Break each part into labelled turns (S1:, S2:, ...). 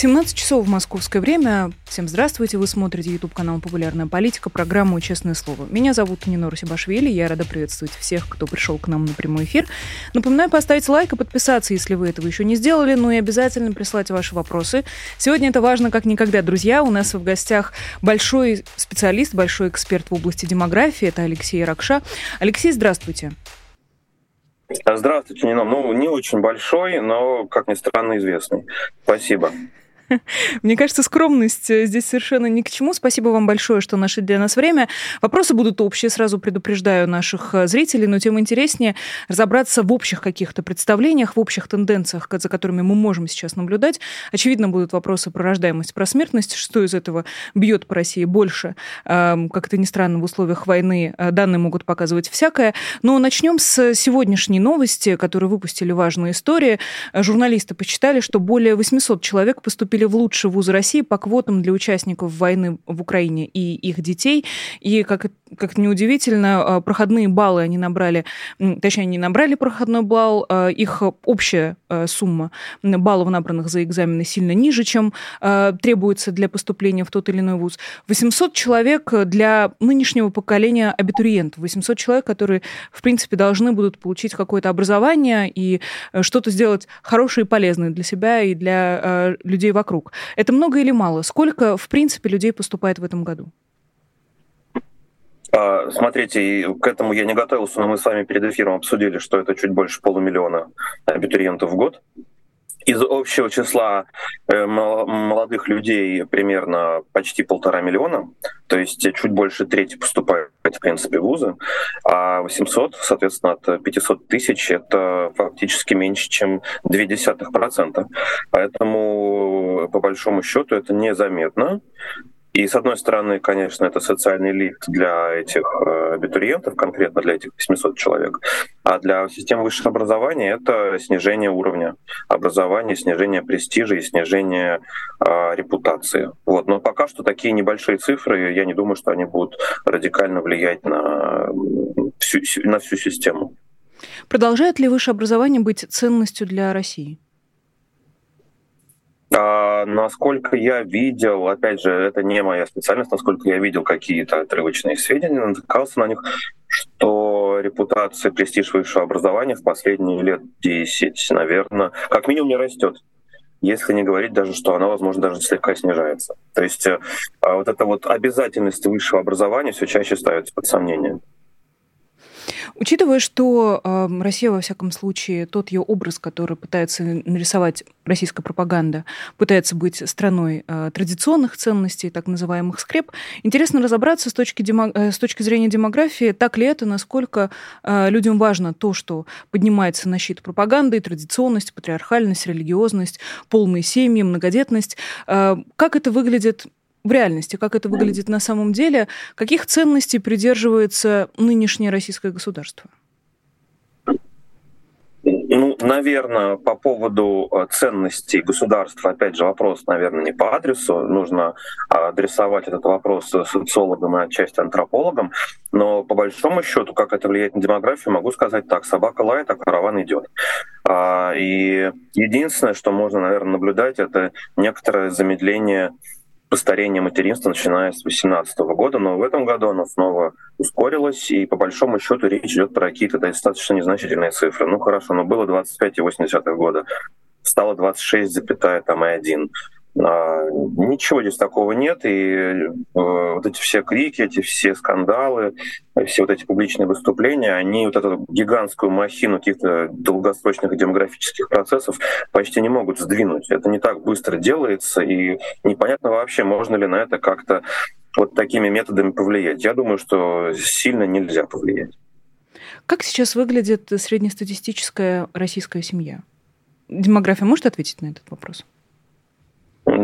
S1: 17 часов в московское время. Всем здравствуйте. Вы смотрите YouTube канал «Популярная политика», программу «Честное слово». Меня зовут Нина Русибашвили. Я рада приветствовать всех, кто пришел к нам на прямой эфир. Напоминаю поставить лайк и подписаться, если вы этого еще не сделали. Ну и обязательно прислать ваши вопросы. Сегодня это важно как никогда, друзья. У нас в гостях большой специалист, большой эксперт в области демографии. Это Алексей Ракша. Алексей, здравствуйте.
S2: Здравствуйте, Нина. Ну, не очень большой, но, как ни странно, известный. Спасибо.
S1: Мне кажется, скромность э, здесь совершенно ни к чему. Спасибо вам большое, что нашли для нас время. Вопросы будут общие, сразу предупреждаю наших э, зрителей, но тем интереснее разобраться в общих каких-то представлениях, в общих тенденциях, за которыми мы можем сейчас наблюдать. Очевидно, будут вопросы про рождаемость, про смертность, что из этого бьет по России больше. Как это ни странно, в условиях войны э, данные могут показывать всякое. Но начнем с сегодняшней новости, которую выпустили «Важные истории». Журналисты посчитали, что более 800 человек поступили поступили в лучшие вузы России по квотам для участников войны в Украине и их детей. И, как, как неудивительно, а, проходные баллы они набрали, точнее, они набрали проходной балл, а, их общая а, сумма баллов, набранных за экзамены, сильно ниже, чем требуется для поступления в тот или иной вуз. 800 человек для нынешнего поколения абитуриентов, 800 человек, которые, в принципе, должны будут получить какое-то образование и что-то сделать хорошее и полезное для себя и для людей вокруг вокруг. Это много или мало? Сколько, в принципе, людей поступает в этом году?
S2: А, смотрите, к этому я не готовился, но мы с вами перед эфиром обсудили, что это чуть больше полумиллиона абитуриентов в год из общего числа э, молодых людей примерно почти полтора миллиона, то есть чуть больше трети поступает, в принципе, в вузы, а 800, соответственно, от 500 тысяч — это фактически меньше, чем 0,2%. Поэтому, по большому счету, это незаметно. И с одной стороны, конечно, это социальный лифт для этих э, абитуриентов, конкретно для этих 800 человек, а для системы высшего образования это снижение уровня образования, снижение престижа и снижение э, репутации. Вот. Но пока что такие небольшие цифры, я не думаю, что они будут радикально влиять на всю, на всю систему.
S1: Продолжает ли высшее образование быть ценностью для России?
S2: А, насколько я видел, опять же, это не моя специальность, насколько я видел какие-то отрывочные сведения, натыкался на них, что репутация, престиж высшего образования в последние лет 10, наверное, как минимум не растет если не говорить даже, что она, возможно, даже слегка снижается. То есть э, а вот эта вот обязательность высшего образования все чаще ставится под сомнение.
S1: Учитывая, что э, Россия, во всяком случае, тот ее образ, который пытается нарисовать российская пропаганда, пытается быть страной э, традиционных ценностей, так называемых скреп, интересно разобраться с точки, демо, э, с точки зрения демографии, так ли это, насколько э, людям важно то, что поднимается на щит пропаганды, традиционность, патриархальность, религиозность, полные семьи, многодетность. Как это выглядит в реальности, как это выглядит на самом деле, каких ценностей придерживается нынешнее российское государство?
S2: Ну, наверное, по поводу э, ценностей государства, опять же, вопрос, наверное, не по адресу. Нужно адресовать этот вопрос социологам и отчасти антропологам. Но по большому счету, как это влияет на демографию, могу сказать так. Собака лает, а караван идет. А, и единственное, что можно, наверное, наблюдать, это некоторое замедление постарение материнства, начиная с 2018 года, но в этом году оно снова ускорилось, и по большому счету речь идет про какие-то достаточно незначительные цифры. Ну хорошо, но было 25,8 года, стало 26,1. А, ничего здесь такого нет, и э, вот эти все крики, эти все скандалы, все вот эти публичные выступления, они вот эту гигантскую махину каких-то долгосрочных демографических процессов почти не могут сдвинуть. Это не так быстро делается, и непонятно вообще, можно ли на это как-то вот такими методами повлиять. Я думаю, что сильно нельзя повлиять.
S1: Как сейчас выглядит среднестатистическая российская семья? Демография может ответить на этот вопрос?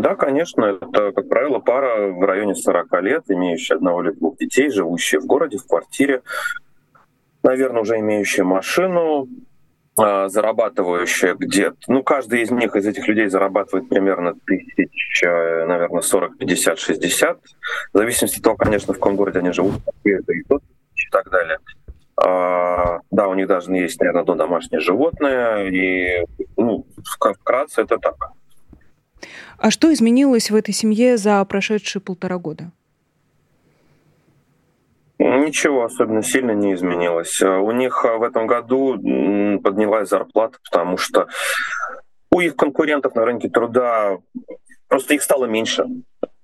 S2: Да, конечно, это, как правило, пара в районе 40 лет, имеющая одного или двух детей, живущая в городе, в квартире, наверное, уже имеющая машину, а, зарабатывающие где-то, ну, каждый из них, из этих людей зарабатывает примерно тысяч, наверное, 40, 50, 60, в зависимости от того, конечно, в каком городе они живут, и так далее. А, да, у них даже есть, наверное, домашнее животное, и, ну, вкратце это так.
S1: А что изменилось в этой семье за прошедшие полтора года?
S2: Ничего особенно сильно не изменилось. А, у них а, в этом году поднялась зарплата, потому что у их конкурентов на рынке труда просто их стало меньше.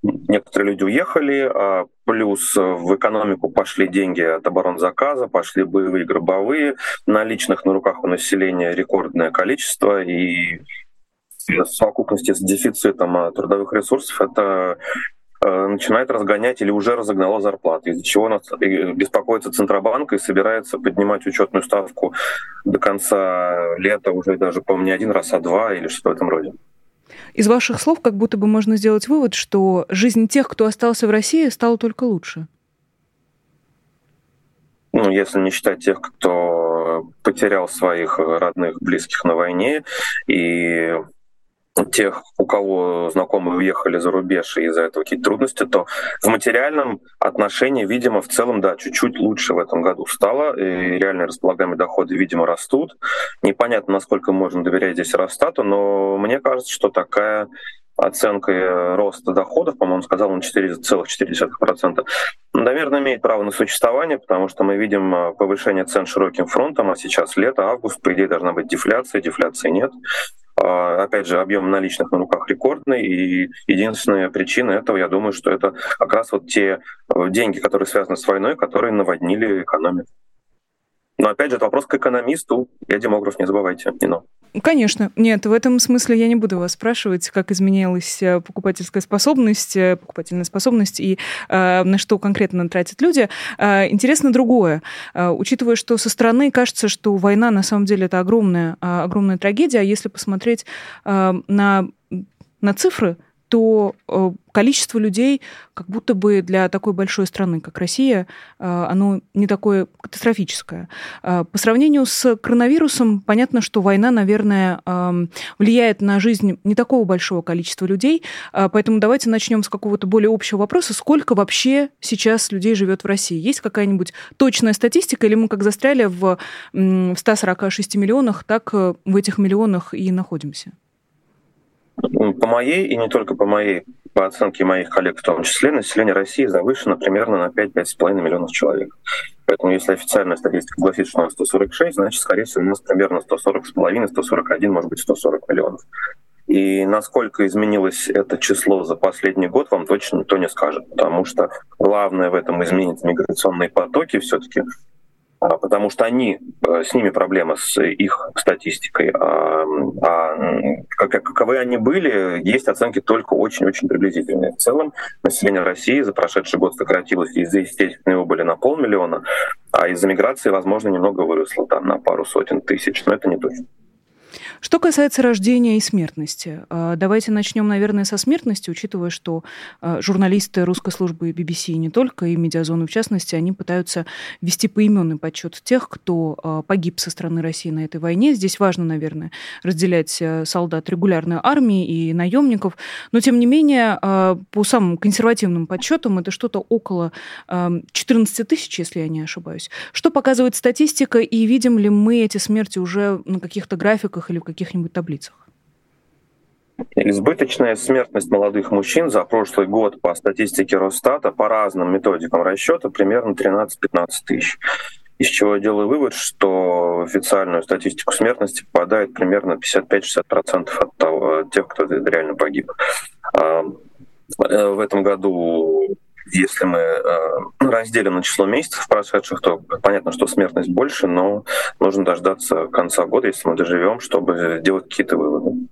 S2: Некоторые люди уехали, а плюс в экономику пошли деньги от оборонзаказа, пошли боевые гробовые, наличных на руках у населения рекордное количество, и совокупности с дефицитом трудовых ресурсов это Э, начинает разгонять или уже разогнала зарплаты, из-за чего нас беспокоится Центробанк и собирается поднимать учетную ставку до конца лета уже даже, по-моему, не один раз, а два или что в этом роде.
S1: Из ваших слов как будто бы можно сделать вывод, что жизнь тех, кто остался в России, стала только лучше.
S2: Ну, если не считать тех, кто потерял своих родных, близких на войне и тех, у кого знакомые уехали за рубеж и из-за этого какие-то трудности, то в материальном отношении, видимо, в целом, да, чуть-чуть лучше в этом году стало, и реальные располагаемые доходы, видимо, растут. Непонятно, насколько можно доверять здесь Росстату, но мне кажется, что такая оценка роста доходов, по-моему, сказал он 4,4%, наверное, имеет право на существование, потому что мы видим э, повышение цен широким фронтом, а сейчас лето, август, по идее, должна быть дефляция, дефляции нет. А, опять же, объем наличных на руках рекордный, и единственная причина этого, я думаю, что это как раз вот те э, деньги, которые связаны с войной, которые наводнили экономику. Но опять же, это вопрос к экономисту. Я демограф, не забывайте. Не но.
S1: Конечно. Нет, в этом смысле я не буду вас спрашивать, как изменилась э, покупательская способность, э, покупательная способность и э, на что конкретно тратят люди. Э, интересно другое. Э, учитывая, что со стороны кажется, что война на самом деле это огромная, э, огромная трагедия, а если посмотреть э, на, на цифры, то э, количество людей, как будто бы для такой большой страны, как Россия, э, оно не такое катастрофическое. Э, по сравнению с коронавирусом, понятно, что война, наверное, влияет на жизнь не такого большого количества людей, поэтому давайте начнем с какого-то более общего вопроса. Сколько вообще сейчас людей живет в России? Есть какая-нибудь точная статистика, или мы как застряли в 146 миллионах, так в этих миллионах и находимся?
S2: По моей и не только по моей, по оценке моих коллег в том числе, население России завышено примерно на 5-5,5 миллионов человек. Поэтому если официальная статистика гласит, что у нас 146, значит, скорее всего, у нас примерно 140,5, 141, может быть, 140 миллионов. И насколько изменилось это число за последний год, вам точно никто не скажет, потому что главное в этом изменить миграционные потоки все-таки потому что они, э, с ними проблема с их статистикой. А, а каковы они были, есть оценки только очень-очень приблизительные. В целом население России за прошедший год сократилось из-за естественной убыли на полмиллиона, а из-за миграции, возможно, немного выросло там на пару сотен тысяч, но это не точно.
S1: Что касается рождения и смертности, а, давайте начнем, наверное, со смертности, учитывая, что а, журналисты русской службы BBC не только, и медиазоны в частности, они пытаются вести поименный подсчет тех, кто а, погиб со стороны России на этой войне. Здесь важно, наверное, разделять солдат регулярной армии и наемников, но тем не менее, по самым консервативным подсчетам, это что-то около 14 тысяч, если я не ошибаюсь. Что показывает статистика, и видим ли мы эти смерти уже на каких-то графиках или в каких-нибудь таблицах?
S2: Избыточная смертность молодых мужчин за прошлый год по статистике Росстата по разным методикам расчета примерно 13-15 тысяч. Из чего я делаю вывод, что в официальную статистику смертности попадает примерно 55-60% от того, тех, кто реально погиб. А, э, в этом году если мы э, разделим на число месяцев прошедших, то понятно, что смертность больше, но нужно дождаться конца года, если мы доживем, чтобы сделать какие-то выводы.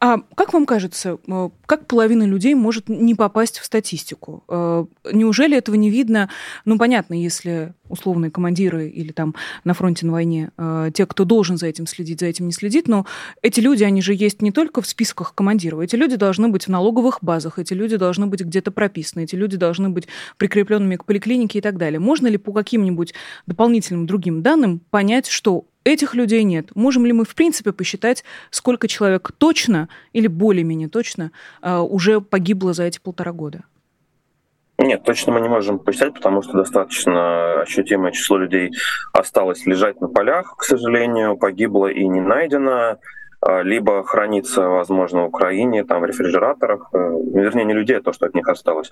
S1: А как вам кажется, э, как половина людей может не попасть в статистику? Э, неужели этого не видно? Ну, понятно, если условные командиры или там на фронте на войне, э, те, кто должен за этим следить, за этим не следит, но эти люди, они же есть не только в списках командиров, эти люди должны быть в налоговых базах, эти люди должны быть где-то прописаны, эти люди должны быть прикрепленными к поликлинике и так далее. Можно ли по каким-нибудь дополнительным другим данным понять, что этих людей нет. Можем ли мы, в принципе, посчитать, сколько человек точно или более-менее точно э, уже погибло за эти полтора года?
S2: Нет, точно мы не можем посчитать, потому что достаточно ощутимое число людей осталось лежать на полях, к сожалению, погибло и не найдено. А, либо хранится, возможно, в Украине, там, в рефрижераторах, э, вернее, не людей, а то, что от них осталось.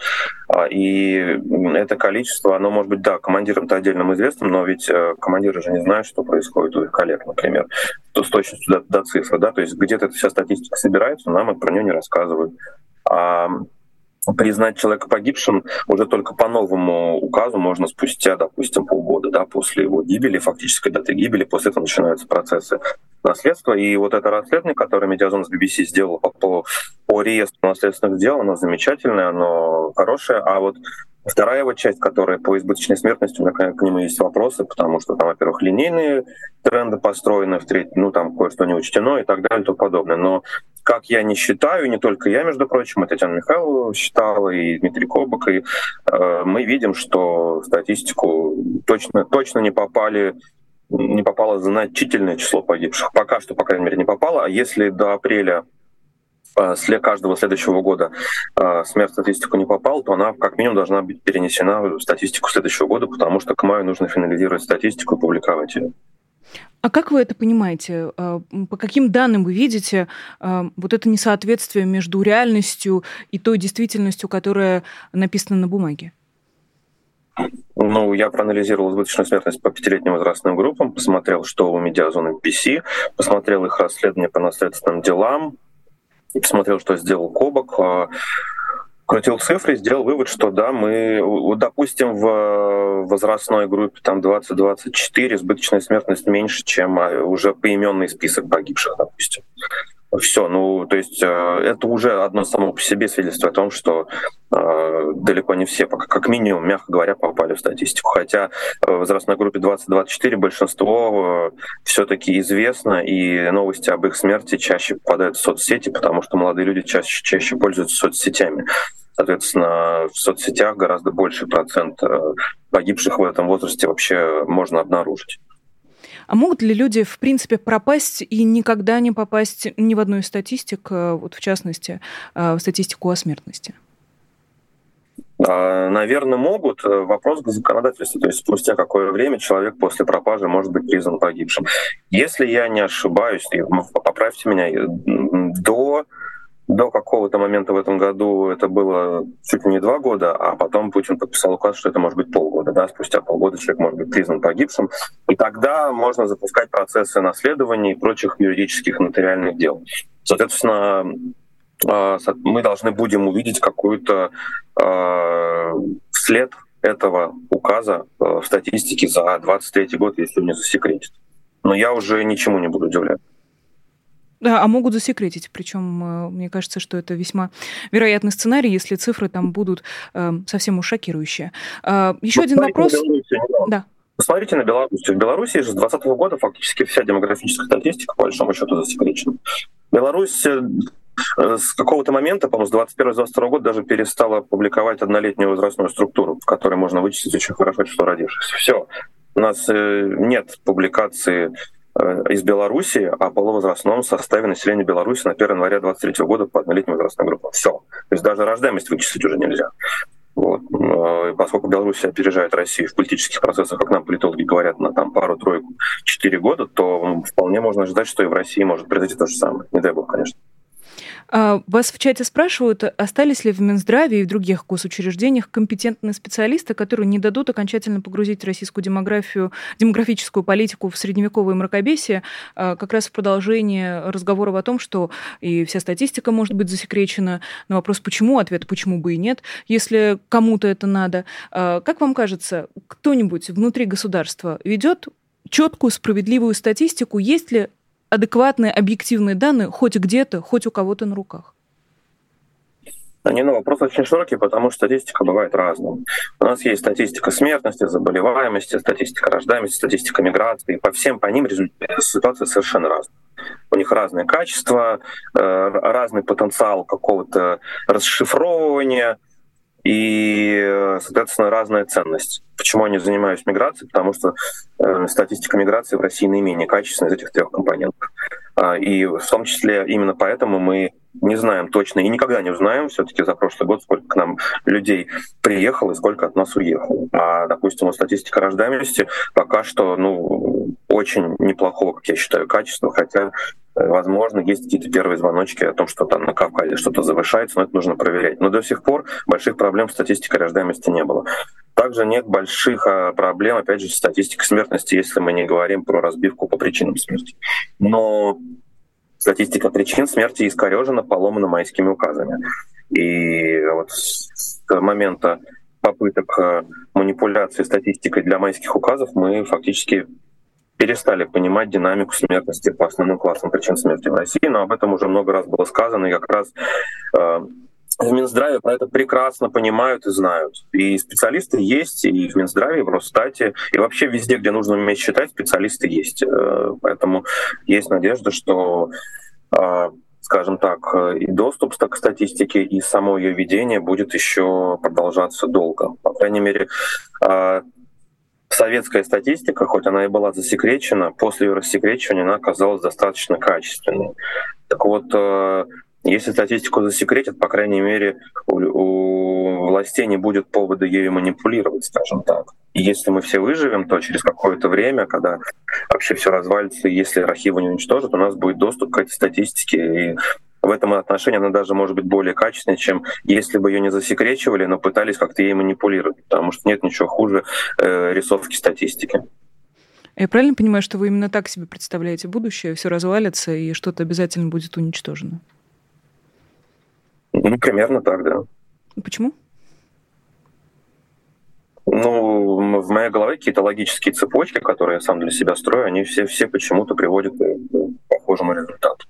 S2: А, и это количество, оно может быть, да, командирам-то отдельным известным, но ведь э, командиры же не знают, что происходит у их коллег, например, то с точностью до, до цифры, да, то есть где-то эта вся статистика собирается, нам про нее не рассказывают. А признать человека погибшим уже только по новому указу можно спустя, допустим, полгода да, после его гибели, фактической даты гибели, после этого начинаются процессы наследства. И вот это расследование, которое Медиазон с BBC сделал по, по реестру наследственных дел, оно замечательное, оно хорошее. А вот Вторая его часть, которая по избыточной смертности, у меня к нему есть вопросы, потому что там, во-первых, линейные тренды построены, в треть, ну там кое-что не учтено и так далее и тому подобное. Но как я не считаю, не только я, между прочим, и Татьяна Михайлова считала, и Дмитрий Кобок, и э, мы видим, что в статистику точно, точно не попали не попало значительное число погибших. Пока что, по крайней мере, не попало. А если до апреля Э, каждого следующего года э, смерть в статистику не попала, то она как минимум должна быть перенесена в статистику следующего года, потому что к маю нужно финализировать статистику и публиковать ее.
S1: А как вы это понимаете? Э, по каким данным вы видите вот это несоответствие между реальностью и той действительностью, которая написана на бумаге?
S2: Ну, я проанализировал избыточную смертность по пятилетним возрастным группам, посмотрел, что у медиазоны PC, посмотрел их расследование по наследственным делам, посмотрел, что сделал Кобок, а, крутил цифры, сделал вывод, что да, мы, допустим, в возрастной группе там 20-24 избыточная смертность меньше, чем а, уже поименный список погибших, допустим. Все, ну, то есть э, это уже одно само по себе свидетельство о том, что э, далеко не все, пока, как минимум, мягко говоря, попали в статистику. Хотя в возрастной группе 20-24 большинство э, все-таки известно, и новости об их смерти чаще попадают в соцсети, потому что молодые люди чаще, чаще пользуются соцсетями. Соответственно, в соцсетях гораздо больший процент э, погибших в этом возрасте вообще можно обнаружить.
S1: А могут ли люди, в принципе, пропасть и никогда не попасть ни в одну из статистик, э, вот в частности, э, в статистику о смертности?
S2: А, Наверное, могут. Э, вопрос к законодательству. То есть спустя какое время человек после пропажи может быть признан погибшим. Если я не ошибаюсь, поправьте меня, до до какого-то момента в этом году это было чуть ли не два года, а потом Путин подписал указ, что это может быть полгода. Да? Спустя полгода человек может быть признан погибшим. И тогда можно запускать процессы наследования и прочих юридических нотариальных дел. Соответственно, а, мы должны будем увидеть какую-то а, след этого указа а, в статистике за 23 год, если не засекретит. Но я уже ничему не буду удивляться.
S1: Да, а могут засекретить. Причем, э, мне кажется, что это весьма вероятный сценарий, если цифры там будут э, совсем уж шокирующие. Э, еще один вопрос.
S2: Да. Посмотрите на Беларусь. В Беларуси же с 2020 года фактически вся демографическая статистика, по большому счету, засекречена. Беларусь э, с какого-то момента, по-моему, с 21-22 года даже перестала публиковать однолетнюю возрастную структуру, в которой можно вычислить очень хорошо число родившихся. Все. У нас нет публикации Э, из Беларуси о полувозрастном составе населения Беларуси на 1 января 2023 года по однолетней возрастной группе. Все. То есть даже рождаемость вычислить уже нельзя. Вот. Э, поскольку Беларусь опережает Россию в политических процессах, как нам политологи говорят, на там пару-тройку, четыре года, то вполне можно ожидать, что и в России может произойти то же самое. Не дай бог, конечно.
S1: А, вас в чате спрашивают, остались ли в Минздраве и в других госучреждениях компетентные специалисты, которые не дадут окончательно погрузить российскую демографию, демографическую политику в средневековое мракобесие, а, как раз в продолжение разговоров о том, что и вся статистика может быть засекречена. На вопрос «почему?» ответ «почему бы и нет?» Если кому-то это надо. А, как вам кажется, кто-нибудь внутри государства ведет четкую, справедливую статистику, есть ли адекватные, объективные данные хоть где-то, хоть у кого-то на руках?
S2: Не, ну, вопрос очень широкий, потому что статистика бывает разная. У нас есть статистика смертности, заболеваемости, статистика рождаемости, статистика миграции. По всем по ним ситуация совершенно разная. У них разное качество, э, разный потенциал какого-то расшифровывания. И, соответственно, разная ценность. Почему я не занимаюсь миграцией? Потому что э, статистика миграции в России наименее качественная из этих трех компонентов. А, и в том числе именно поэтому мы не знаем точно и никогда не узнаем все-таки за прошлый год, сколько к нам людей приехало и сколько от нас уехало. А, допустим, статистика рождаемости пока что ну, очень неплохого, как я считаю, качества, хотя Возможно, есть какие-то первые звоночки о том, что там на Кавказе что-то завышается, но это нужно проверять. Но до сих пор больших проблем с статистикой рождаемости не было. Также нет больших а, проблем, опять же, с статистикой смертности, если мы не говорим про разбивку по причинам смерти. Но статистика причин смерти искорежена, поломана майскими указами. И вот с момента попыток а, манипуляции статистикой для майских указов мы фактически перестали понимать динамику смертности по основным классам причин смерти в России, но об этом уже много раз было сказано, и как раз э, в Минздраве про это прекрасно понимают и знают. И специалисты есть, и в Минздраве, и в Росстате, и вообще везде, где нужно уметь считать, специалисты есть. Э, поэтому есть надежда, что э, скажем так, и доступ к статистике, и само ее ведение будет еще продолжаться долго. По крайней мере, э, советская статистика, хоть она и была засекречена, после ее рассекречивания она оказалась достаточно качественной. Так вот, э, если статистику засекретят, по крайней мере, у, у властей не будет повода ею манипулировать, скажем так. И если мы все выживем, то через какое-то время, когда вообще все развалится, если архивы не уничтожат, у нас будет доступ к этой статистике, и в этом отношении она даже может быть более качественной, чем если бы ее не засекречивали, но пытались как-то ей манипулировать, потому что нет ничего хуже э, рисовки статистики.
S1: Я правильно понимаю, что вы именно так себе представляете будущее, все развалится и что-то обязательно будет уничтожено?
S2: Ну, примерно так, да.
S1: Почему?
S2: Ну, в моей голове какие-то логические цепочки, которые я сам для себя строю, они все, все почему-то приводят к похожему результату.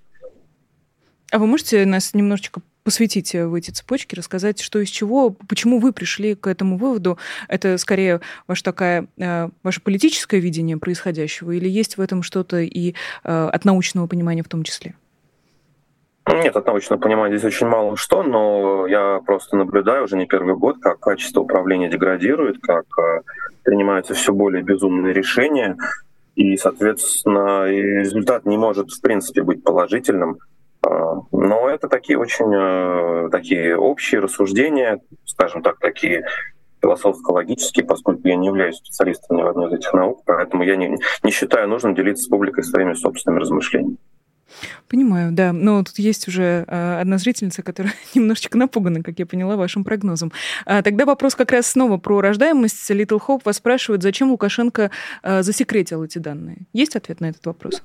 S1: А вы можете нас немножечко посвятить в эти цепочки, рассказать, что из чего, почему вы пришли к этому выводу? Это скорее ваше такая, э, ваше политическое видение происходящего или есть в этом что-то и э, от научного понимания в том числе?
S2: Нет, от научного понимания здесь очень мало что, но я просто наблюдаю уже не первый год, как качество управления деградирует, как э, принимаются все более безумные решения, и, соответственно, результат не может, в принципе, быть положительным. А, но это такие очень э, такие общие рассуждения, скажем так, такие философско-логические, поскольку я не являюсь специалистом ни в одной из этих наук, поэтому я не, не считаю нужным делиться с публикой своими собственными размышлениями.
S1: Понимаю, да. Но тут есть уже э, одна зрительница, которая немножечко напугана, как я поняла, вашим прогнозом. А, тогда вопрос как раз снова про рождаемость. Little Hope вас спрашивает, зачем Лукашенко э, засекретил эти данные. Есть ответ на этот вопрос?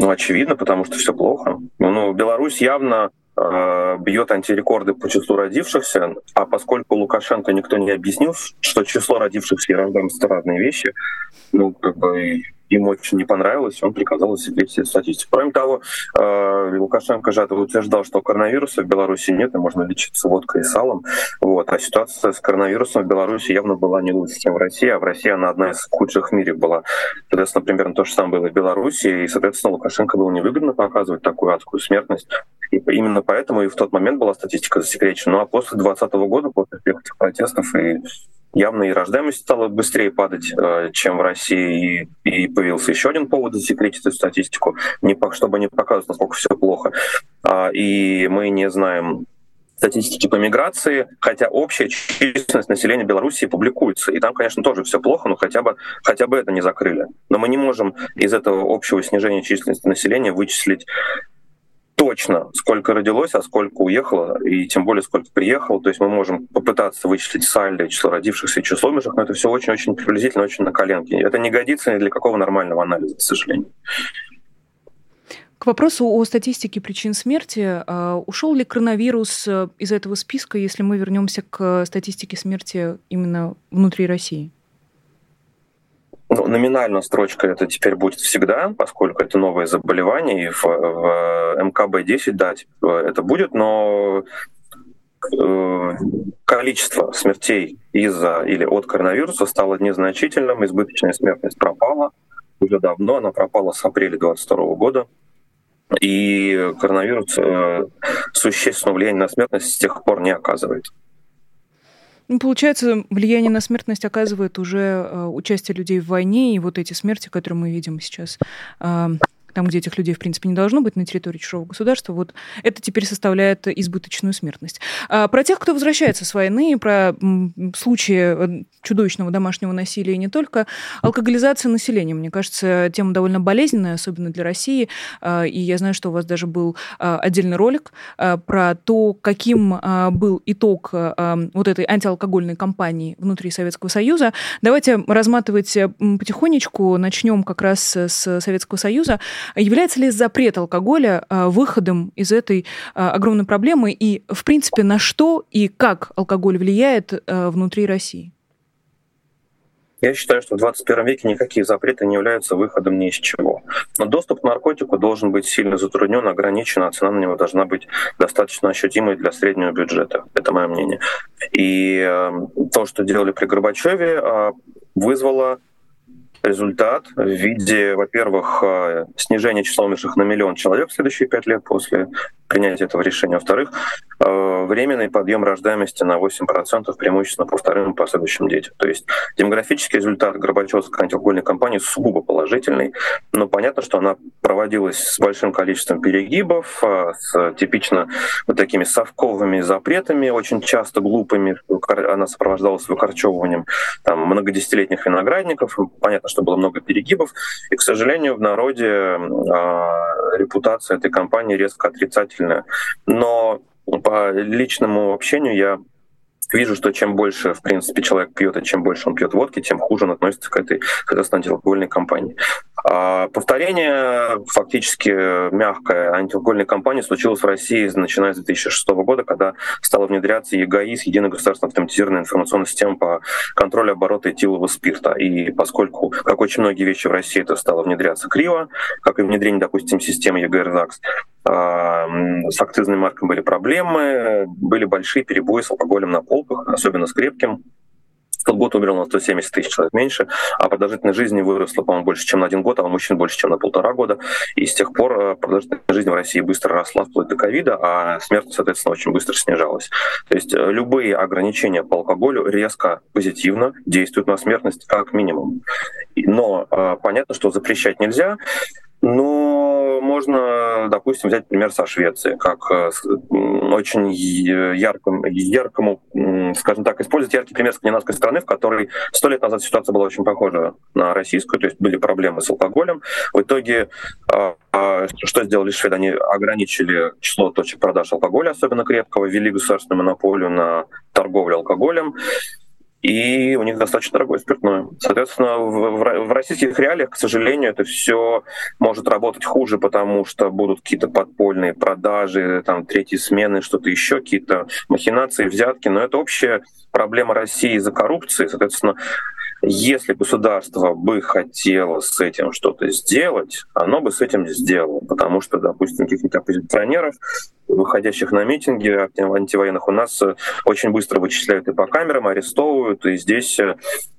S2: Ну, очевидно, потому что все плохо. Ну, Беларусь явно э, бьет антирекорды по числу родившихся, а поскольку Лукашенко никто не объяснил, что число родившихся и рождаемость — разные вещи, ну, как бы ему очень не понравилось, он приказал засекретить статистику. Кроме того, э, Лукашенко же утверждал, что коронавируса в Беларуси нет, и можно лечиться водкой и салом. Вот. А ситуация с коронавирусом в Беларуси явно была не лучше, чем в России, а в России она одна из худших в мире была. Соответственно, примерно то же самое было в Беларуси, и, соответственно, Лукашенко было невыгодно показывать такую адскую смертность. И именно поэтому и в тот момент была статистика засекречена. Ну а после 2020 года, после всех этих протестов и явно и рождаемость стала быстрее падать, э, чем в России, и, и появился еще один повод засекретить эту статистику, не, чтобы не показывать, насколько все плохо. А, и мы не знаем статистики по миграции, хотя общая численность населения Беларуси публикуется. И там, конечно, тоже все плохо, но хотя бы, хотя бы это не закрыли. Но мы не можем из этого общего снижения численности населения вычислить точно, сколько родилось, а сколько уехало, и тем более сколько приехало. То есть мы можем попытаться вычислить сальдо, число родившихся и число умерших, но это все очень-очень приблизительно, очень на коленке. Это не годится ни для какого нормального анализа, к сожалению.
S1: К вопросу о статистике причин смерти. А, ушел ли коронавирус э, из этого списка, если мы вернемся к статистике смерти именно внутри России?
S2: Ну, номинально строчка это теперь будет всегда, поскольку это новое заболевание, и в, в МКБ-10, да, типа, это будет, но э, количество смертей из-за или от коронавируса стало незначительным, избыточная смертность пропала уже давно, она пропала с апреля 2022 года, и коронавирус э, существенного влияния на смертность с тех пор не оказывает.
S1: Ну, получается, влияние на смертность оказывает уже э, участие людей в войне и вот эти смерти, которые мы видим сейчас. Э, там, где этих людей, в принципе, не должно быть на территории чужого государства, вот это теперь составляет избыточную смертность. А про тех, кто возвращается с войны, про случаи э, чудовищного домашнего насилия и не только, алкоголизация населения, мне кажется, тема довольно болезненная, особенно для России, а, и я знаю, что у вас даже был а, отдельный ролик а, про то, каким был итог вот этой антиалкогольной кампании внутри Советского Союза. Давайте разматывать потихонечку, начнем как раз с Советского Союза. Является ли запрет алкоголя а, выходом из этой а, огромной проблемы и, в принципе, на что и как алкоголь влияет а, внутри России?
S2: Я считаю, что в 21 веке никакие запреты не являются выходом ни из чего. Но доступ к наркотику должен быть сильно затруднен, ограничен, а цена на него должна быть достаточно ощутимой для среднего бюджета. Это мое мнение. И э, то, что делали при Горбачеве, э, вызвало результат в виде, во-первых, э, снижения числа умерших на миллион человек в следующие пять лет после принятия этого решения. Во-вторых, э, временный подъем рождаемости на 8%, преимущественно по вторым и последующим детям. То есть демографический результат Горбачевской антиалкогольной кампании сугубо положительный, но понятно, что она проводилась с большим количеством перегибов, э, с типично вот такими совковыми запретами, очень часто глупыми. Она сопровождалась выкорчевыванием там, многодесятилетних виноградников. Понятно, что было много перегибов. И, к сожалению, в народе э, репутация этой компании резко отрицательная положительное. Но по личному общению я вижу, что чем больше, в принципе, человек пьет, и чем больше он пьет водки, тем хуже он относится к этой, к этой антиалкогольной кампании. А повторение, фактически мягкое антиалкогольной кампании случилось в России начиная с 2006 года, когда стала внедряться ЕГАИС, Единая государственная автоматизированная информационная система по контролю оборота этилового спирта. И поскольку, как очень многие вещи в России, это стало внедряться криво, как и внедрение, допустим, системы ЕГРЗАКС, с акцизными марками были проблемы, были большие перебои с алкоголем на полках, особенно с крепким. Тот год умерло на 170 тысяч человек меньше, а продолжительность жизни выросла, по-моему, больше, чем на один год, а у мужчин больше, чем на полтора года. И с тех пор э, продолжительность жизни в России быстро росла вплоть до ковида, а смертность, соответственно, очень быстро снижалась. То есть э, любые ограничения по алкоголю резко позитивно действуют на смертность как минимум. Но э, понятно, что запрещать нельзя. Но можно, допустим, взять пример со Швеции, как э, очень яркому, яркому, скажем так, использовать яркий пример скандинавской страны, в которой сто лет назад ситуация была очень похожа на российскую, то есть были проблемы с алкоголем. В итоге а, а, что сделали шведы? Они ограничили число точек продаж алкоголя, особенно крепкого, ввели государственную монополию на торговлю алкоголем и у них достаточно дорогое спиртное. Соответственно, в, в российских реалиях, к сожалению, это все может работать хуже, потому что будут какие-то подпольные продажи, там, третьи смены, что-то еще, какие-то махинации, взятки. Но это общая проблема России из-за коррупции. Соответственно, если государство бы хотело с этим что-то сделать, оно бы с этим сделало, потому что, допустим, каких-нибудь оппозиционеров, выходящих на митинги антивоенных, у нас э, очень быстро вычисляют и по камерам, арестовывают, и здесь э,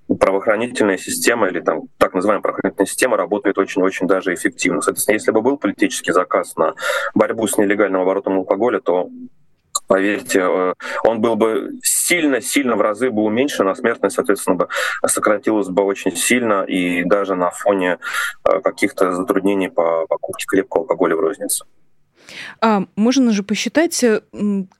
S2: правоохранительная система или там так называемая правоохранительная система работает очень-очень даже эффективно. Соответственно, если бы был политический заказ на борьбу с нелегальным оборотом алкоголя, то поверьте, э, он был бы сильно-сильно в разы бы уменьшен, а смертность, соответственно, бы сократилась бы очень сильно и даже на фоне э, каких-то затруднений по покупке крепкого алкоголя в рознице.
S1: А можно же посчитать, э,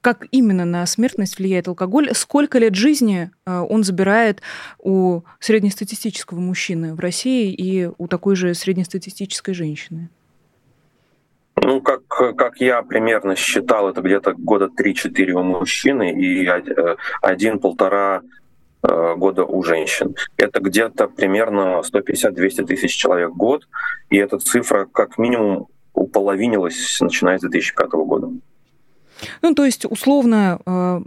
S1: как именно на смертность влияет алкоголь, сколько лет жизни он забирает у среднестатистического мужчины в России и у такой же среднестатистической женщины?
S2: Ну, как, как я примерно считал, это где-то года 3-4 у мужчины и э, один-полтора э, года у женщин. Это где-то примерно 150-200 тысяч человек в год, и эта цифра как минимум уполовинилась, начиная с 2005 года.
S1: Ну, то есть, условно, э,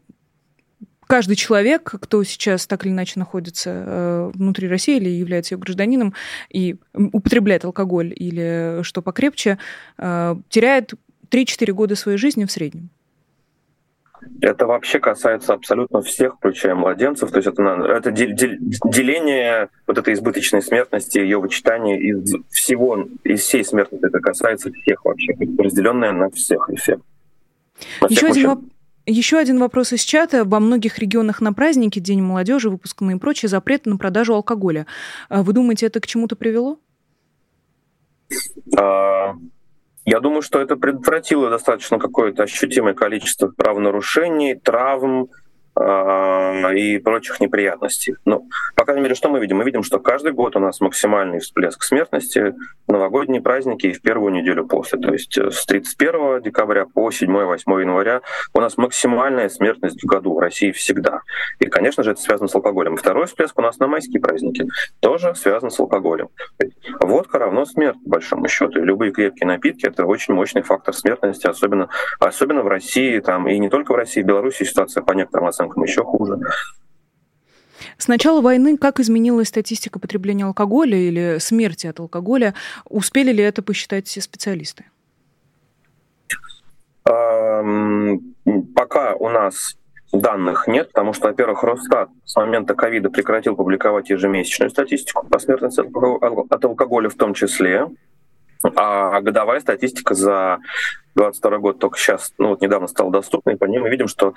S1: каждый человек, кто сейчас так или иначе находится э, внутри России или является ее гражданином и употребляет алкоголь или что покрепче, э, теряет 3-4 года своей жизни в среднем.
S2: Это вообще касается абсолютно всех, включая младенцев. То есть это, это деление вот этой избыточной смертности, ее вычитание из всего, из всей смертности. Это касается всех вообще, разделенное на всех и всех.
S1: На Еще всех один вопрос Еще один вопрос из чата. Во многих регионах на праздники, День молодежи, выпускные и прочее, запрет на продажу алкоголя. А вы думаете, это к чему-то привело?
S2: А, я думаю, что это предотвратило достаточно какое-то ощутимое количество правонарушений, травм, и прочих неприятностей. Ну, по крайней мере, что мы видим? Мы видим, что каждый год у нас максимальный всплеск смертности новогодние праздники и в первую неделю после. То есть э, с 31 декабря по 7-8 января у нас максимальная смертность в году в России всегда. И, конечно же, это связано с алкоголем. Второй всплеск у нас на майские праздники тоже связан с алкоголем. Водка равно смерть, по большому счету. И любые крепкие напитки — это очень мощный фактор смертности, особенно, особенно в России, там, и не только в России, в Беларуси ситуация по некоторым оценкам еще хуже.
S1: С начала войны как изменилась статистика потребления алкоголя или смерти от алкоголя? Успели ли это посчитать все специалисты?
S2: Пока у нас данных нет, потому что, во-первых, Росстат с момента ковида прекратил публиковать ежемесячную статистику по смертности от алкоголя в том числе. А годовая статистика за 2022 год только сейчас, ну вот недавно стала доступна, и по ней мы видим, что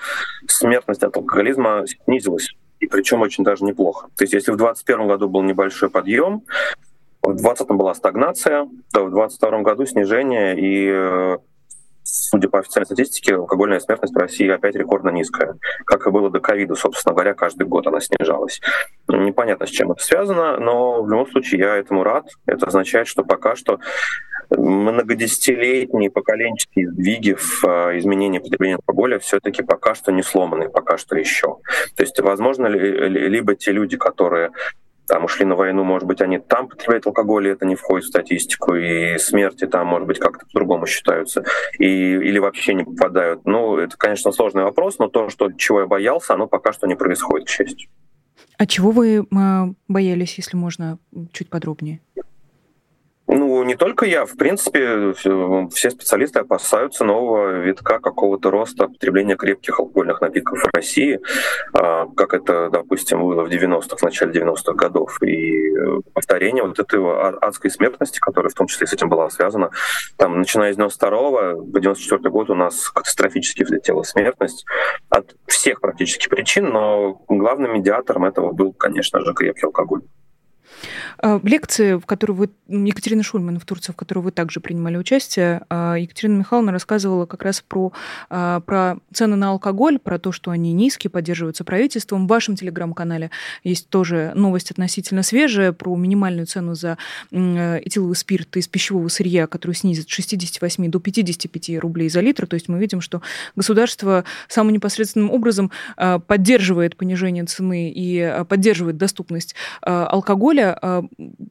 S2: смертность от алкоголизма снизилась, и причем очень даже неплохо. То есть если в 2021 году был небольшой подъем, в 2020 была стагнация, то в 2022 году снижение, и э, судя по официальной статистике, алкогольная смертность в России опять рекордно низкая. Как и было до ковида, собственно говоря, каждый год она снижалась. Непонятно, с чем это связано, но в любом случае я этому рад. Это означает, что пока что многодесятилетние поколенческие сдвиги в а, изменении потребления алкоголя все-таки пока что не сломаны, пока что еще. То есть, возможно, либо те люди, которые там ушли на войну, может быть, они там потребляют алкоголь, и это не входит в статистику, и смерти там, может быть, как-то по-другому считаются, и, или вообще не попадают. Ну, это, конечно, сложный вопрос, но то, что, чего я боялся, оно пока что не происходит, к счастью.
S1: А чего вы а, боялись, если можно чуть подробнее?
S2: Ну, не только я. В принципе, все специалисты опасаются нового витка какого-то роста потребления крепких алкогольных напитков в России, а, как это, допустим, было в 90-х, в начале 90-х годов. И э, повторение вот этой адской смертности, которая в том числе с этим была связана, там, начиная с 92 по 94 год у нас катастрофически взлетела смертность от всех практически причин, но главным медиатором этого был, конечно же, крепкий алкоголь.
S1: А, лекции, в которой вы, Екатерина Шульман в Турции, в которой вы также принимали участие, а, Екатерина Михайловна рассказывала как раз про, а, про цены на алкоголь, про то, что они низкие, поддерживаются правительством. В вашем телеграм-канале есть тоже новость относительно свежая про минимальную цену за этиловый спирт из пищевого сырья, которую снизит с 68 до 55 рублей за литр. То есть мы видим, что государство самым непосредственным образом поддерживает понижение цены и поддерживает доступность алкоголя а,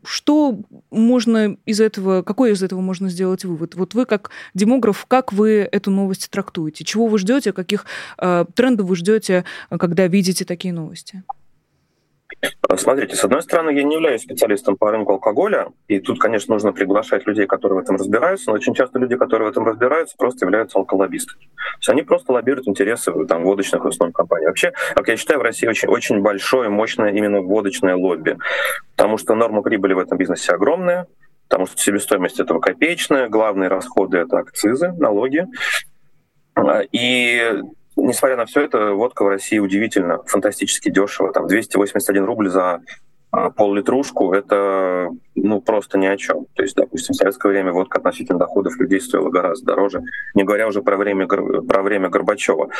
S1: что можно из этого, какой из этого можно сделать вывод? Вот вы как демограф, как вы эту новость трактуете? Чего вы ждете, каких э, трендов вы ждете, когда видите такие новости?
S2: Смотрите, с одной стороны, я не являюсь специалистом по рынку алкоголя, и тут, конечно, нужно приглашать людей, которые в этом разбираются, но очень часто люди, которые в этом разбираются, просто являются алколоббистами. То есть они просто лоббируют интересы там, водочных и основных компаний. Вообще, как я считаю, в России очень, очень большое, мощное именно водочное лобби, потому что норма прибыли в этом бизнесе огромная, потому что себестоимость этого копеечная, главные расходы — это акцизы, налоги. И несмотря на все это, водка в России удивительно, фантастически дешево. Там 281 рубль за а, пол-литрушку — это ну, просто ни о чем. То есть, допустим, в советское время водка относительно доходов людей стоила гораздо дороже, не говоря уже про время, про время Горбачева.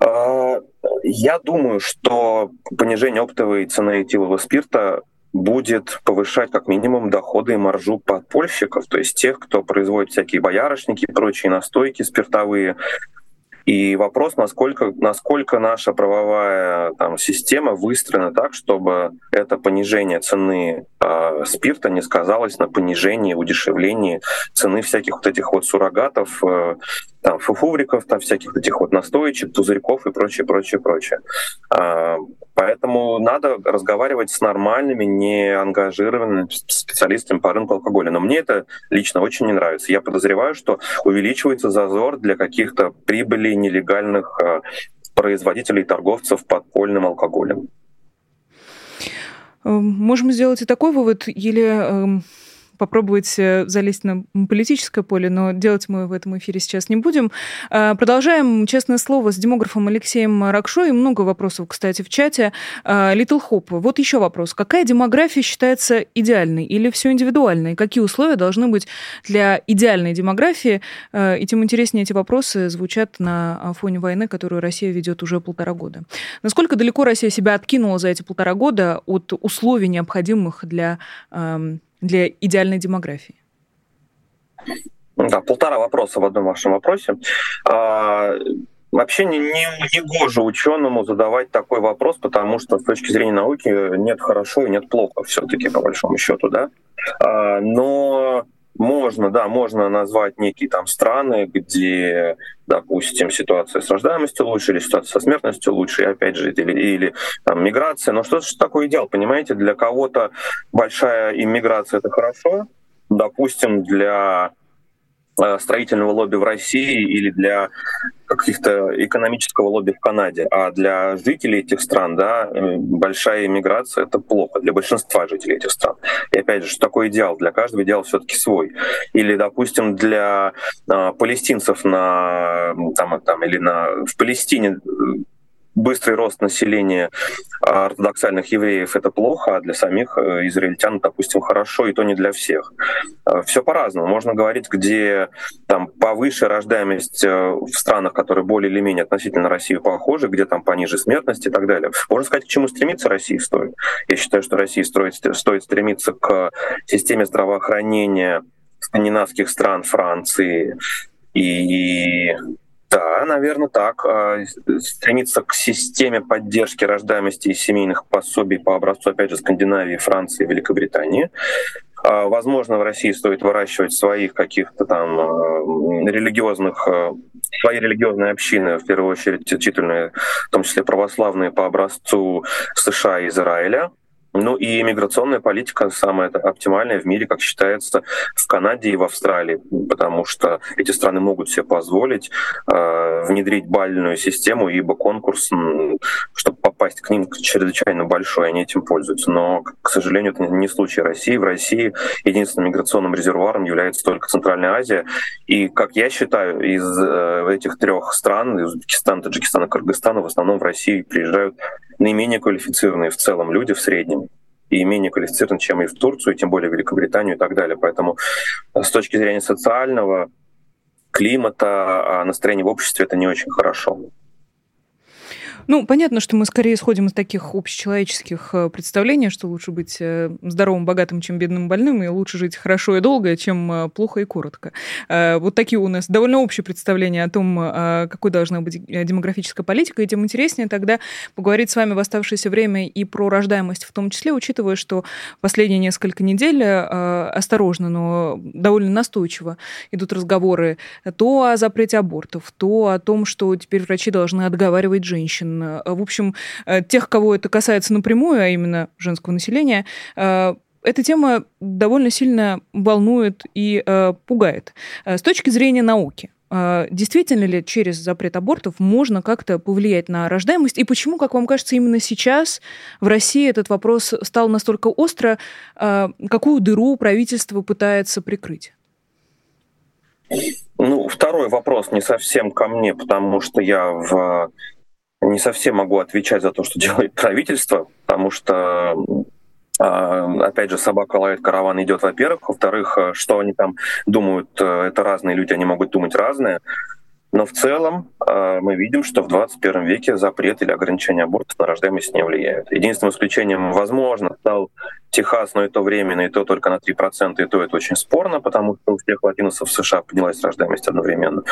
S2: А, я думаю, что понижение оптовой цены этилового спирта будет повышать как минимум доходы и маржу подпольщиков, то есть тех, кто производит всякие боярышники, прочие настойки спиртовые, и вопрос, насколько, насколько наша правовая там, система выстроена так, чтобы это понижение цены э, спирта не сказалось на понижении, удешевлении цены всяких вот этих вот суррогатов, э, там, фуфуриков, там, всяких этих вот настоечек, пузырьков и прочее, прочее, прочее. Э, поэтому надо разговаривать с нормальными, не ангажированными специалистами по рынку алкоголя. Но мне это лично очень не нравится. Я подозреваю, что увеличивается зазор для каких-то прибылей нелегальных э, производителей и торговцев подпольным алкоголем.
S1: Эм, можем сделать и такой вывод, или эм, попробовать э, залезть на политическое поле, но делать мы в этом эфире сейчас не будем. Э, продолжаем, честное слово, с демографом Алексеем Ракшо, и много вопросов, кстати, в чате. Литл Хоп, вот еще вопрос. Какая демография считается идеальной или все индивидуально? И какие условия должны быть для идеальной демографии? И тем интереснее эти вопросы звучат на фоне войны, которую Россия ведет уже полтора года. Насколько далеко Россия себя откинула за эти полтора года от условий, необходимых для, эм, для идеальной демографии?
S2: Да, полтора вопроса в одном вашем вопросе. А, вообще не, не, не гоже ученому задавать такой вопрос, потому что с точки зрения науки нет хорошо и нет плохо все-таки, по большому счету, да. А, но можно, да, можно назвать некие там страны, где, допустим, ситуация с рождаемостью лучше или ситуация со смертностью лучше, и опять же, или, или там миграция. Но что же такое идеал, понимаете? Для кого-то большая иммиграция — это хорошо, допустим, для строительного лобби в России или для каких-то экономического лобби в Канаде. А для жителей этих стран да, э, большая иммиграция — это плохо для большинства жителей этих стран. И опять же, что такое идеал? Для каждого идеал все таки свой. Или, допустим, для э, палестинцев на, там, там, или на, в Палестине быстрый рост населения а, ортодоксальных евреев это плохо, а для самих э, израильтян, допустим, хорошо, и то не для всех. А, Все по-разному. Можно говорить, где там повыше рождаемость э, в странах, которые более или менее относительно России похожи, где там пониже смертность и так далее. Можно сказать, к чему стремиться России стоит. Я считаю, что России стоит, стоит стремиться к системе здравоохранения скандинавских стран, Франции и да, наверное, так. А, стремиться к системе поддержки рождаемости и семейных пособий по образцу, опять же, Скандинавии, Франции, Великобритании. А, возможно, в России стоит выращивать своих каких-то там а, религиозных, свои религиозные общины, в первую очередь титульные, в том числе православные по образцу США и Израиля. Ну и миграционная политика самая оптимальная в мире, как считается, в Канаде и в Австралии, потому что эти страны могут себе позволить э, внедрить бальную систему, ибо конкурс, чтобы попасть к ним, чрезвычайно большой, они этим пользуются. Но, к сожалению, это не случай России. В России единственным миграционным резервуаром является только Центральная Азия. И, как я считаю, из э, этих трех стран, из Узбекистана, Таджикистана, Кыргызстана, в основном в Россию приезжают наименее квалифицированные в целом люди в среднем и менее квалифицированы, чем и в Турцию, и тем более в Великобританию и так далее. Поэтому э, с точки зрения социального климата, а, настроения в обществе это не очень хорошо.
S1: Ну, понятно, что мы скорее исходим из таких общечеловеческих э, представлений, что лучше быть э, здоровым, богатым, чем бедным, больным, и лучше жить хорошо и долго, чем э, плохо и коротко. Вот такие у нас довольно общие представления о том, какой должна быть демографическая политика, и тем интереснее тогда поговорить с вами в оставшееся время и про рождаемость в том числе, учитывая, что последние несколько недель осторожно, но довольно настойчиво идут разговоры то о запрете абортов, то о том, что теперь врачи должны отговаривать женщин Э, в общем, э, тех, кого это касается напрямую, а именно женского населения, э, эта тема довольно сильно волнует и пугает. С точки зрения науки, действительно ли через запрет абортов можно как-то повлиять на рождаемость? И почему, как вам кажется, именно сейчас в России этот вопрос стал настолько остро? Какую дыру правительство пытается прикрыть?
S2: Ну, второй вопрос не совсем ко мне, потому что я в не совсем могу отвечать за то, что делает правительство, потому что а, опять же, собака лает, караван идет, во-первых. Во-вторых, э, что они там думают, э, это разные люди, они могут думать разное. Но в целом э, мы видим, что в 21 веке запрет или ограничение абортов на рождаемость не влияют. Единственным исключением, возможно, стал Техас, но и то временно, и то только на 3%, и то это очень спорно, потому что у всех латиносов в США поднялась рождаемость одновременно.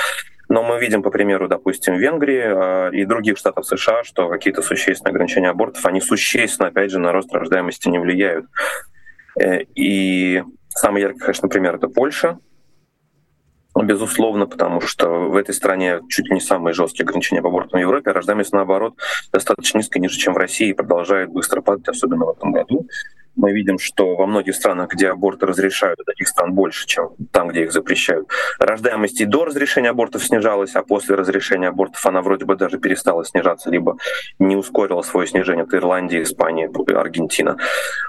S2: Но мы видим, по примеру, допустим, Венгрии э, и других штатов США, что какие-то существенные ограничения абортов, они существенно, опять же, на рост рождаемости не влияют. Э, и самый яркий, конечно, пример — это Польша, Безусловно, потому что в этой стране чуть ли не самые жесткие ограничения по абортам в Европе, а рождаемость, наоборот, достаточно низкая, ниже, чем в России, и продолжает быстро падать, особенно в этом году. Мы видим, что во многих странах, где аборты разрешают, таких стран больше, чем там, где их запрещают. Рождаемость и до разрешения абортов снижалась, а после разрешения абортов она вроде бы даже перестала снижаться, либо не ускорила свое снижение. Это Ирландия, Испания, Аргентина.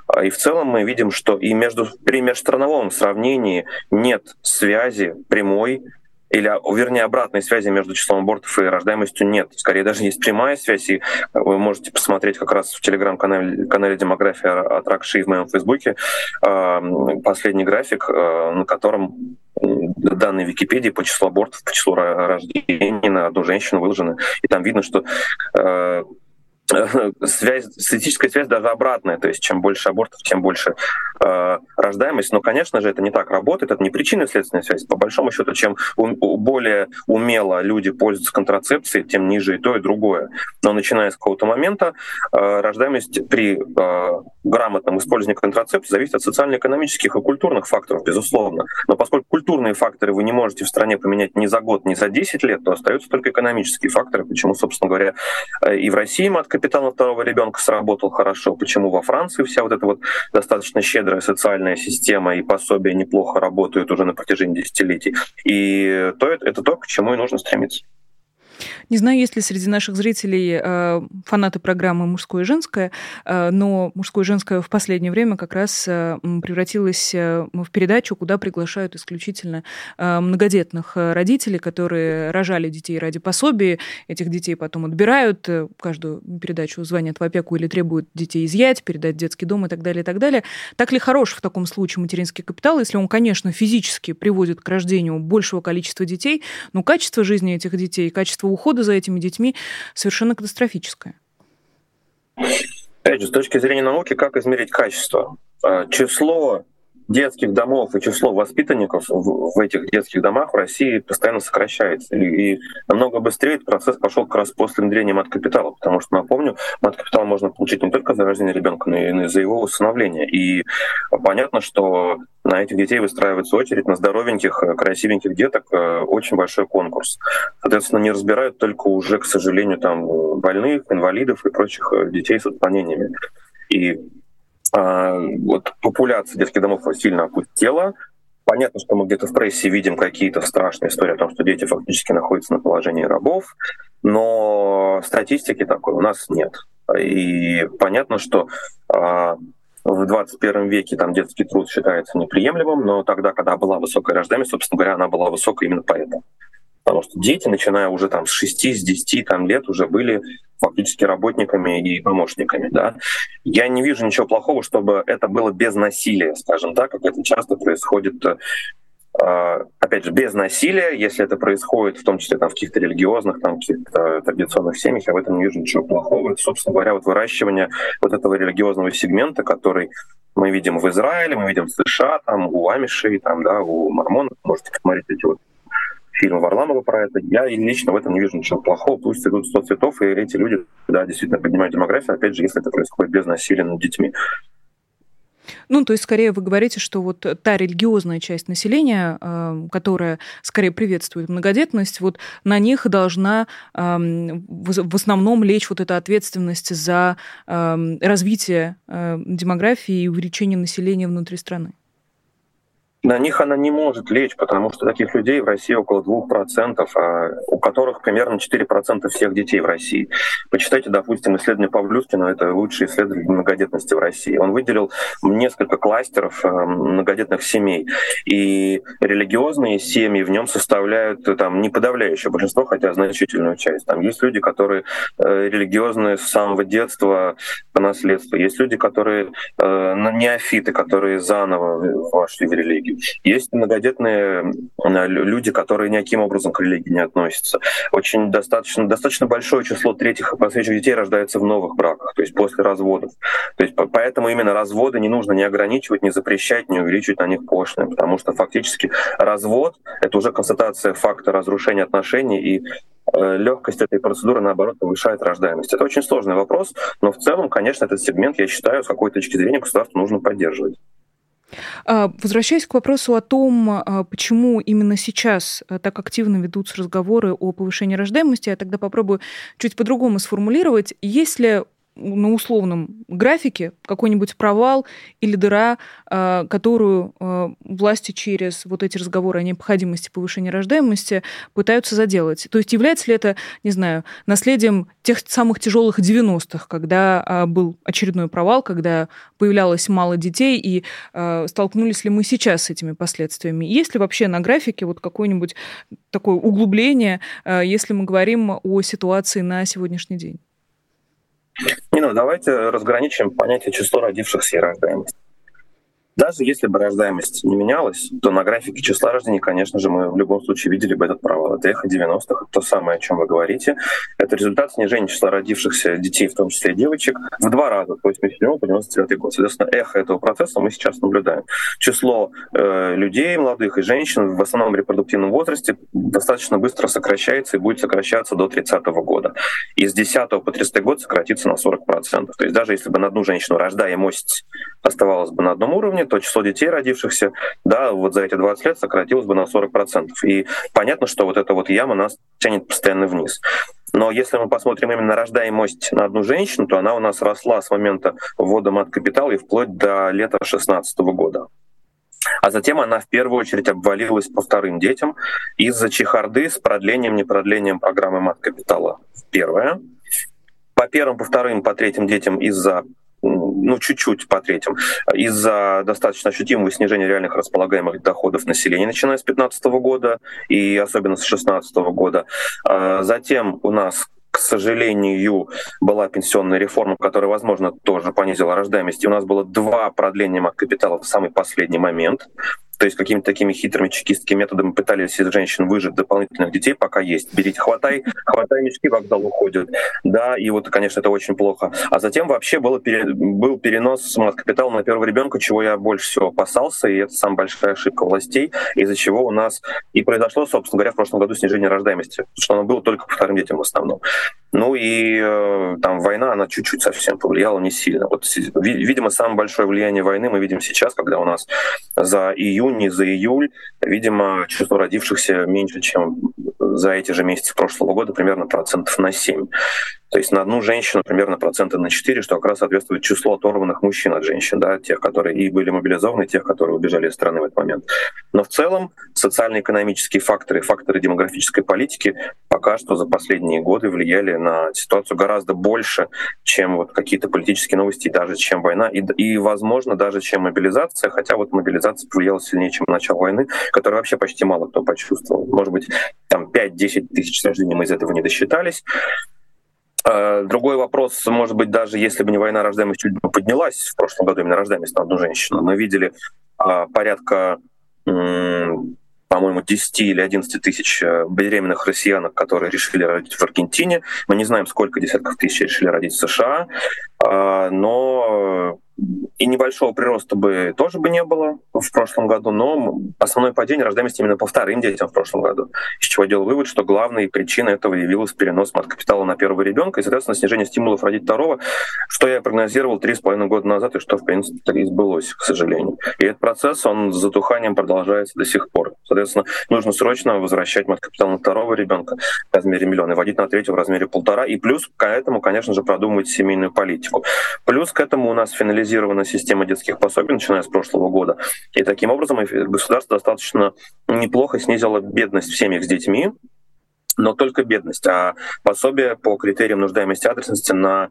S2: А и в целом мы видим, что и между, при межстрановом сравнении нет связи прямой или, вернее, обратной связи между числом абортов и рождаемостью нет. Скорее, даже есть прямая связь, и вы можете посмотреть как раз в телеграм-канале канале «Демография» от Ракши в моем фейсбуке а, последний график, на котором данные Википедии по числу абортов, по числу рождений на одну женщину выложены. И там видно, что связь, статистическая связь даже обратная, то есть чем больше абортов, тем больше э, рождаемость. Но, конечно же, это не так работает, это не причинно следственная связь. По большому счету, чем у, более умело люди пользуются контрацепцией, тем ниже и то, и другое. Но начиная с какого-то момента э, рождаемость при э, грамотном использовании контрацепции зависит от социально-экономических и культурных факторов, безусловно. Но поскольку культурные факторы вы не можете в стране поменять ни за год, ни за 10 лет, то остаются только экономические факторы, почему, собственно говоря, э, и в России матка капитал на второго ребенка сработал хорошо, почему во Франции вся вот эта вот достаточно щедрая социальная система и пособия неплохо работают уже на протяжении десятилетий. И то, это то, к чему и нужно стремиться.
S1: Не знаю, есть ли среди наших зрителей э, фанаты программы «Мужское и женское», э, но «Мужское и женское» в последнее время как раз э, превратилось э, в передачу, куда приглашают исключительно э, многодетных э, родителей, которые рожали детей ради пособий. Этих детей потом отбирают, э, каждую передачу звонят в опеку или требуют детей изъять, передать в детский дом и так далее, и так далее. Так ли хорош в таком случае материнский капитал, если он, конечно, физически приводит к рождению большего количества детей, но качество жизни этих детей, качество качество ухода за этими детьми совершенно катастрофическое.
S2: Опять же, с точки зрения науки, как измерить качество? А, число детских домов и число воспитанников в этих детских домах в России постоянно сокращается. И намного быстрее этот процесс пошел как раз после внедрения мат-капитала, потому что, напомню, мат-капитал можно получить не только за рождение ребенка, но и за его усыновление. И понятно, что на этих детей выстраивается очередь, на здоровеньких, красивеньких деток э, очень большой конкурс. Соответственно, не разбирают только уже, к сожалению, там больных, инвалидов и прочих э, детей с отклонениями. И вот популяция детских домов сильно опустела. Понятно, что мы где-то в прессе видим какие-то страшные истории о том, что дети фактически находятся на положении рабов, но статистики такой у нас нет. И понятно, что а, в 21 веке там детский труд считается неприемлемым, но тогда, когда была высокая рождаемость, собственно говоря, она была высокой именно поэтому. Потому что дети, начиная уже там с 6, с 10 там, лет, уже были фактически работниками и помощниками. Да? Я не вижу ничего плохого, чтобы это было без насилия, скажем так, как это часто происходит э, опять же, без насилия, если это происходит, в том числе там, в каких-то религиозных, там, каких-то традиционных семьях, я в этом не вижу ничего плохого. Это, собственно говоря, вот выращивание вот этого религиозного сегмента, который мы видим в Израиле, мы видим в США, там, у амишей, там, да, у мормонов, можете посмотреть эти вот фильм Варламова про это. Я лично в этом не вижу ничего плохого. Пусть идут 100 цветов, и эти люди, да, действительно поднимают демографию, опять же, если это происходит без насилия над детьми.
S1: Ну, то есть, скорее вы говорите, что вот та религиозная часть населения, э, которая скорее приветствует многодетность, вот на них должна эм, в основном лечь вот эта ответственность за эм, развитие э, демографии и увеличение населения внутри страны
S2: на них она не может лечь, потому что таких людей в России около 2%, а у которых примерно 4% всех детей в России. Почитайте, допустим, исследование Павлюскина, это лучший исследователь многодетности в России. Он выделил несколько кластеров э, многодетных семей, и религиозные семьи в нем составляют э, там не подавляющее большинство, хотя значительную часть. Там есть люди, которые э, религиозные с самого детства по наследству. Есть люди, которые неофиты, которые заново вошли в религию. Есть многодетные люди, которые никаким образом к религии не относятся. Очень достаточно, достаточно большое число третьих и последующих детей рождается в новых браках, то есть после разводов. То есть поэтому именно разводы не нужно не ограничивать, не запрещать, не увеличивать на них пошлины, потому что фактически развод — это уже констатация факта разрушения отношений, и э, легкость этой процедуры, наоборот, повышает рождаемость. Это очень сложный вопрос, но в целом, конечно, этот сегмент, я считаю, с какой точки зрения государству нужно поддерживать.
S1: А, возвращаясь к вопросу о том, а, почему именно сейчас а, так активно ведутся разговоры о повышении рождаемости, я тогда попробую чуть по-другому сформулировать. Есть ли на условном графике какой-нибудь провал или дыра, э, которую э, власти через вот эти разговоры о необходимости повышения рождаемости пытаются заделать. То есть является ли это, не знаю, наследием тех самых тяжелых 90-х, когда э, был очередной провал, когда появлялось мало детей, и столкнулись ли мы сейчас с этими последствиями? Есть ли вообще на графике вот какое-нибудь такое углубление, если мы говорим о ситуации на сегодняшний день?
S2: Не, ну давайте разграничим понятие число родившихся и рождаемость. Даже если бы рождаемость не менялась, то на графике числа рождений, конечно же, мы в любом случае видели бы этот провал. Это эхо 90-х, то самое, о чем вы говорите. Это результат снижения числа родившихся детей, в том числе и девочек, в два раза, с 87 по 99 год. Соответственно, эхо этого процесса мы сейчас наблюдаем. Число э, людей, молодых и женщин в основном репродуктивном возрасте достаточно быстро сокращается и будет сокращаться до 30 года. И с 10 по 30 год сократится на 40%. То есть даже если бы на одну женщину рождаемость оставалась бы на одном уровне, то число детей, родившихся, да, вот за эти 20 лет сократилось бы на 40%. И понятно, что вот эта вот яма нас тянет постоянно вниз. Но если мы посмотрим именно рождаемость на одну женщину, то она у нас росла с момента ввода мат-капитала и вплоть до лета 2016 года. А затем она в первую очередь обвалилась по вторым детям из-за чехарды с продлением, непродлением программы мат-капитала. Первое. По первым, по вторым, по третьим детям из-за ну, чуть-чуть по третьим, из-за достаточно ощутимого снижения реальных располагаемых доходов населения, начиная с 2015 года и особенно с 2016 года. А затем у нас к сожалению, была пенсионная реформа, которая, возможно, тоже понизила рождаемость. И у нас было два продления от капитала в самый последний момент. То есть какими-то такими хитрыми чекистскими методами пытались из женщин выжить дополнительных детей, пока есть. Берите, хватай, хватай мешки, вокзал уходит. Да, и вот, конечно, это очень плохо. А затем вообще было пере, был перенос капитала на первого ребенка, чего я больше всего опасался, и это самая большая ошибка властей, из-за чего у нас и произошло, собственно говоря, в прошлом году снижение рождаемости, что оно было только по вторым детям в основном. Ну и э, там война, она чуть-чуть совсем повлияла, не сильно. Вот, видимо, самое большое влияние войны мы видим сейчас, когда у нас за июнь и за июль, видимо, число родившихся меньше, чем за эти же месяцы прошлого года, примерно процентов на 7. То есть на одну женщину примерно процента на 4, что как раз соответствует числу оторванных мужчин от женщин, да, тех, которые и были мобилизованы, тех, которые убежали из страны в этот момент. Но в целом социально-экономические факторы, факторы демографической политики пока что за последние годы влияли на ситуацию гораздо больше, чем вот какие-то политические новости, даже чем война, и, и, возможно, даже чем мобилизация, хотя вот мобилизация повлияла сильнее, чем начало войны, которую вообще почти мало кто почувствовал. Может быть, там 5-10 тысяч рождений мы из этого не досчитались. А, другой вопрос, может быть, даже если бы не война, рождаемость чуть бы поднялась в прошлом году, именно рождаемость на одну женщину. Мы видели а, порядка по-моему, 10 или 11 тысяч э, беременных россиянок, которые решили родить в Аргентине. Мы не знаем, сколько десятков тысяч решили родить в США, а, но и небольшого прироста бы тоже бы не было в прошлом году, но основное падение рождаемости именно по вторым детям в прошлом году. Из чего делал вывод, что главной причиной этого явилась перенос мат-капитала на первого ребенка и, соответственно, снижение стимулов родить второго, что я прогнозировал три с половиной года назад и что, в принципе, и сбылось, к сожалению. И этот процесс, он с затуханием продолжается до сих пор. Соответственно, нужно срочно возвращать мат-капитал на второго ребенка в размере миллиона и вводить на третьего в размере полтора. И плюс к этому, конечно же, продумывать семейную политику. Плюс к этому у нас финализируется централизирована система детских пособий, начиная с прошлого года. И таким образом государство достаточно неплохо снизило бедность в семьях с детьми, но только бедность, а пособие по критериям нуждаемости адресности на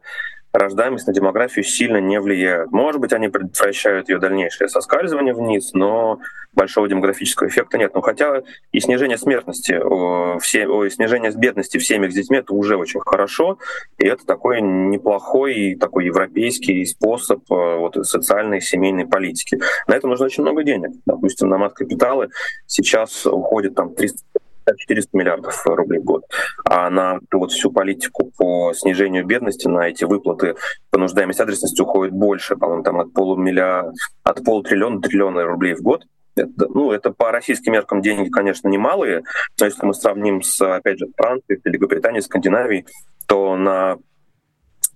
S2: рождаемость на демографию сильно не влияют. Может быть, они предотвращают ее дальнейшее соскальзывание вниз, но большого демографического эффекта нет. Но хотя и снижение смертности, все, ой, снижение бедности в семьях с детьми это уже очень хорошо, и это такой неплохой такой европейский способ э, вот, социальной семейной политики. На это нужно очень много денег. Допустим, на мат-капиталы сейчас уходит там 300 400 миллиардов рублей в год. А на вот всю политику по снижению бедности, на эти выплаты по нуждаемости адресности уходит больше, по-моему, там от полумиллиарда, от полутриллиона до триллиона рублей в год. Это, ну, это по российским меркам деньги, конечно, немалые, но если мы сравним с, опять же, Францией, Великобританией, Скандинавией, то на,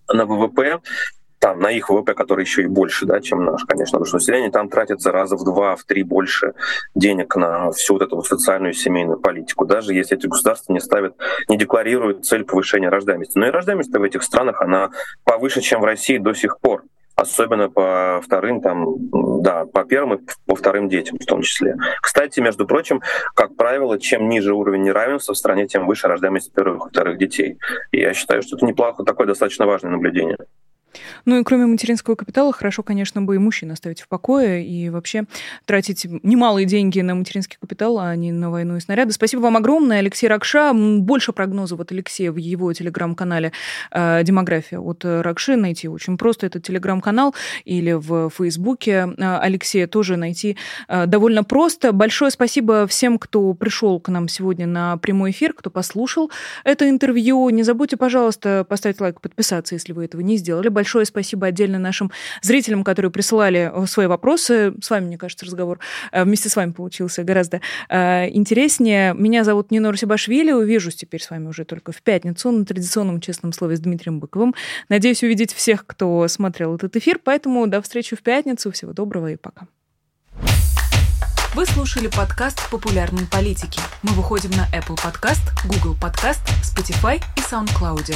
S2: на ВВП там на их ВВП, который еще и больше, да, чем наш, конечно, потому что население там тратится раза в два, в три больше денег на всю вот эту вот социальную семейную политику, даже если эти государства не ставят, не декларируют цель повышения рождаемости. Но и рождаемость в этих странах, она повыше, чем в России до сих пор особенно по вторым, там, да, по первым и по вторым детям в том числе. Кстати, между прочим, как правило, чем ниже уровень неравенства в стране, тем выше рождаемость первых и вторых детей. И я считаю, что это неплохо, такое достаточно важное наблюдение.
S1: Ну и кроме материнского капитала, хорошо, конечно, бы и мужчин оставить в покое и вообще тратить немалые деньги на материнский капитал, а не на войну и снаряды. Спасибо вам огромное, Алексей Ракша. Больше прогнозов от Алексея в его телеграм-канале э, «Демография» от Ракши найти очень просто. Этот телеграм-канал или в Фейсбуке э, Алексея тоже найти э, довольно просто. Большое спасибо всем, кто пришел к нам сегодня на прямой эфир, кто послушал это интервью. Не забудьте, пожалуйста, поставить лайк, подписаться, если вы этого не сделали большое спасибо отдельно нашим зрителям, которые присылали э, свои вопросы. С вами, мне кажется, разговор э, вместе с вами получился гораздо э, интереснее. Меня зовут Нина Русибашвили. Увижусь теперь с вами уже только в пятницу на традиционном честном слове с Дмитрием Быковым. Надеюсь увидеть всех, кто смотрел этот эфир. Поэтому до встречи в пятницу. Всего доброго и пока.
S3: Вы слушали подкаст «Популярные политики». Мы выходим на Apple Podcast, Google Podcast, Spotify и SoundCloud.